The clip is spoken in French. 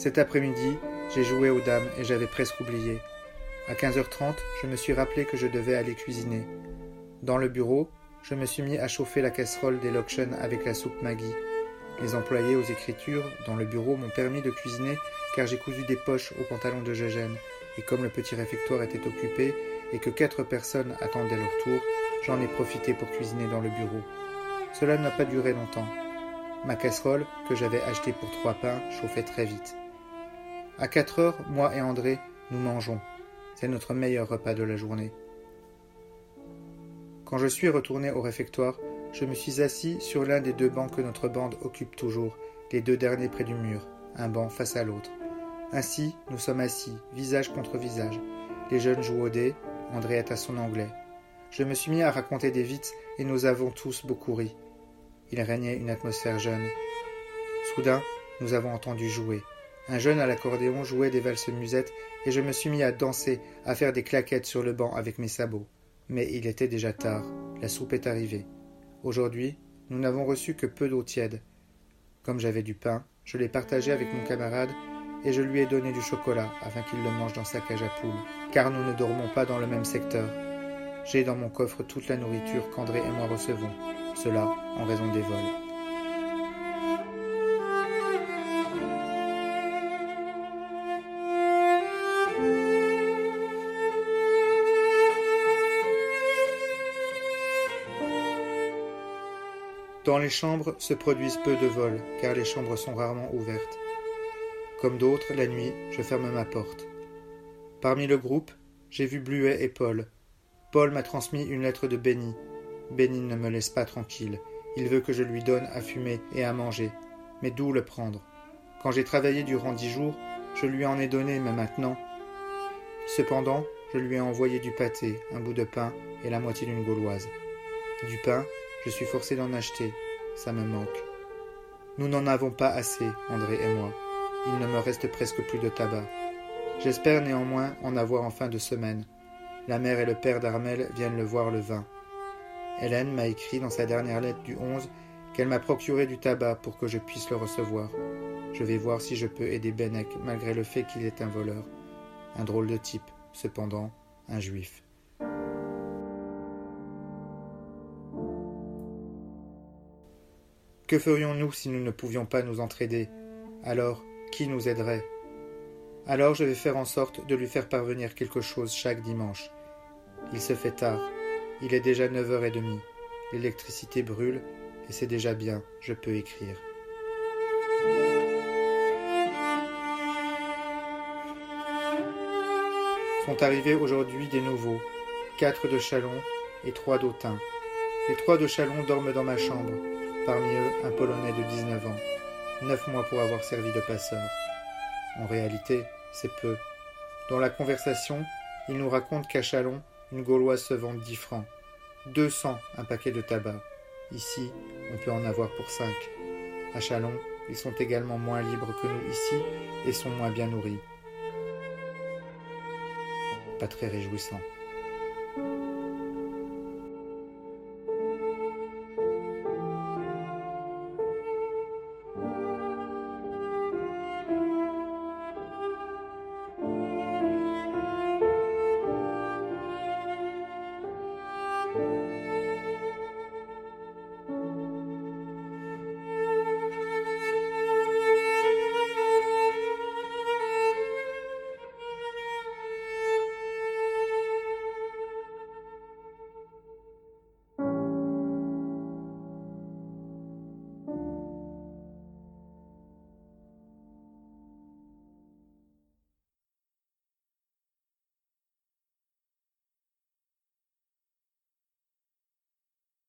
Cet après-midi, j'ai joué aux dames et j'avais presque oublié. À 15h30, je me suis rappelé que je devais aller cuisiner. Dans le bureau, je me suis mis à chauffer la casserole des Lokshen avec la soupe Maggie. Les employés aux écritures dans le bureau m'ont permis de cuisiner car j'ai cousu des poches au pantalon de Eugène et comme le petit réfectoire était occupé et que quatre personnes attendaient leur tour, j'en ai profité pour cuisiner dans le bureau. Cela n'a pas duré longtemps. Ma casserole, que j'avais achetée pour trois pains, chauffait très vite. À quatre heures, moi et André, nous mangeons. C'est notre meilleur repas de la journée. Quand je suis retourné au réfectoire, je me suis assis sur l'un des deux bancs que notre bande occupe toujours, les deux derniers près du mur, un banc face à l'autre. Ainsi, nous sommes assis, visage contre visage. Les jeunes jouent au dé, André est à son anglais. Je me suis mis à raconter des vites et nous avons tous beaucoup ri. Il régnait une atmosphère jeune. Soudain, nous avons entendu jouer. Un jeune à l'accordéon jouait des valses musettes et je me suis mis à danser, à faire des claquettes sur le banc avec mes sabots. Mais il était déjà tard, la soupe est arrivée. Aujourd'hui, nous n'avons reçu que peu d'eau tiède. Comme j'avais du pain, je l'ai partagé avec mon camarade et je lui ai donné du chocolat afin qu'il le mange dans sa cage à poules, car nous ne dormons pas dans le même secteur. J'ai dans mon coffre toute la nourriture qu'André et moi recevons, cela en raison des vols. Dans les chambres se produisent peu de vols, car les chambres sont rarement ouvertes. Comme d'autres, la nuit, je ferme ma porte. Parmi le groupe, j'ai vu Bluet et Paul. Paul m'a transmis une lettre de Benny. Benny ne me laisse pas tranquille. Il veut que je lui donne à fumer et à manger. Mais d'où le prendre? Quand j'ai travaillé durant dix jours, je lui en ai donné, mais maintenant. Cependant, je lui ai envoyé du pâté, un bout de pain et la moitié d'une gauloise. Du pain, je suis forcé d'en acheter. Ça me manque. Nous n'en avons pas assez, André et moi. Il ne me reste presque plus de tabac. J'espère néanmoins en avoir en fin de semaine. La mère et le père d'Armel viennent le voir le 20. Hélène m'a écrit dans sa dernière lettre du 11 qu'elle m'a procuré du tabac pour que je puisse le recevoir. Je vais voir si je peux aider Benek malgré le fait qu'il est un voleur. Un drôle de type, cependant, un juif. Que ferions-nous si nous ne pouvions pas nous entraider? Alors, qui nous aiderait? Alors je vais faire en sorte de lui faire parvenir quelque chose chaque dimanche. Il se fait tard. Il est déjà neuf heures et demie. L'électricité brûle, et c'est déjà bien, je peux écrire. Sont arrivés aujourd'hui des nouveaux, quatre de Chalon et trois d'Autun. Les trois de Chalon dorment dans ma chambre parmi eux un Polonais de 19 ans, neuf mois pour avoir servi de passeur. En réalité, c'est peu. Dans la conversation, il nous raconte qu'à Chalon, une Gauloise se vend 10 francs, 200 un paquet de tabac. Ici, on peut en avoir pour 5. À Chalon, ils sont également moins libres que nous ici et sont moins bien nourris. Pas très réjouissant.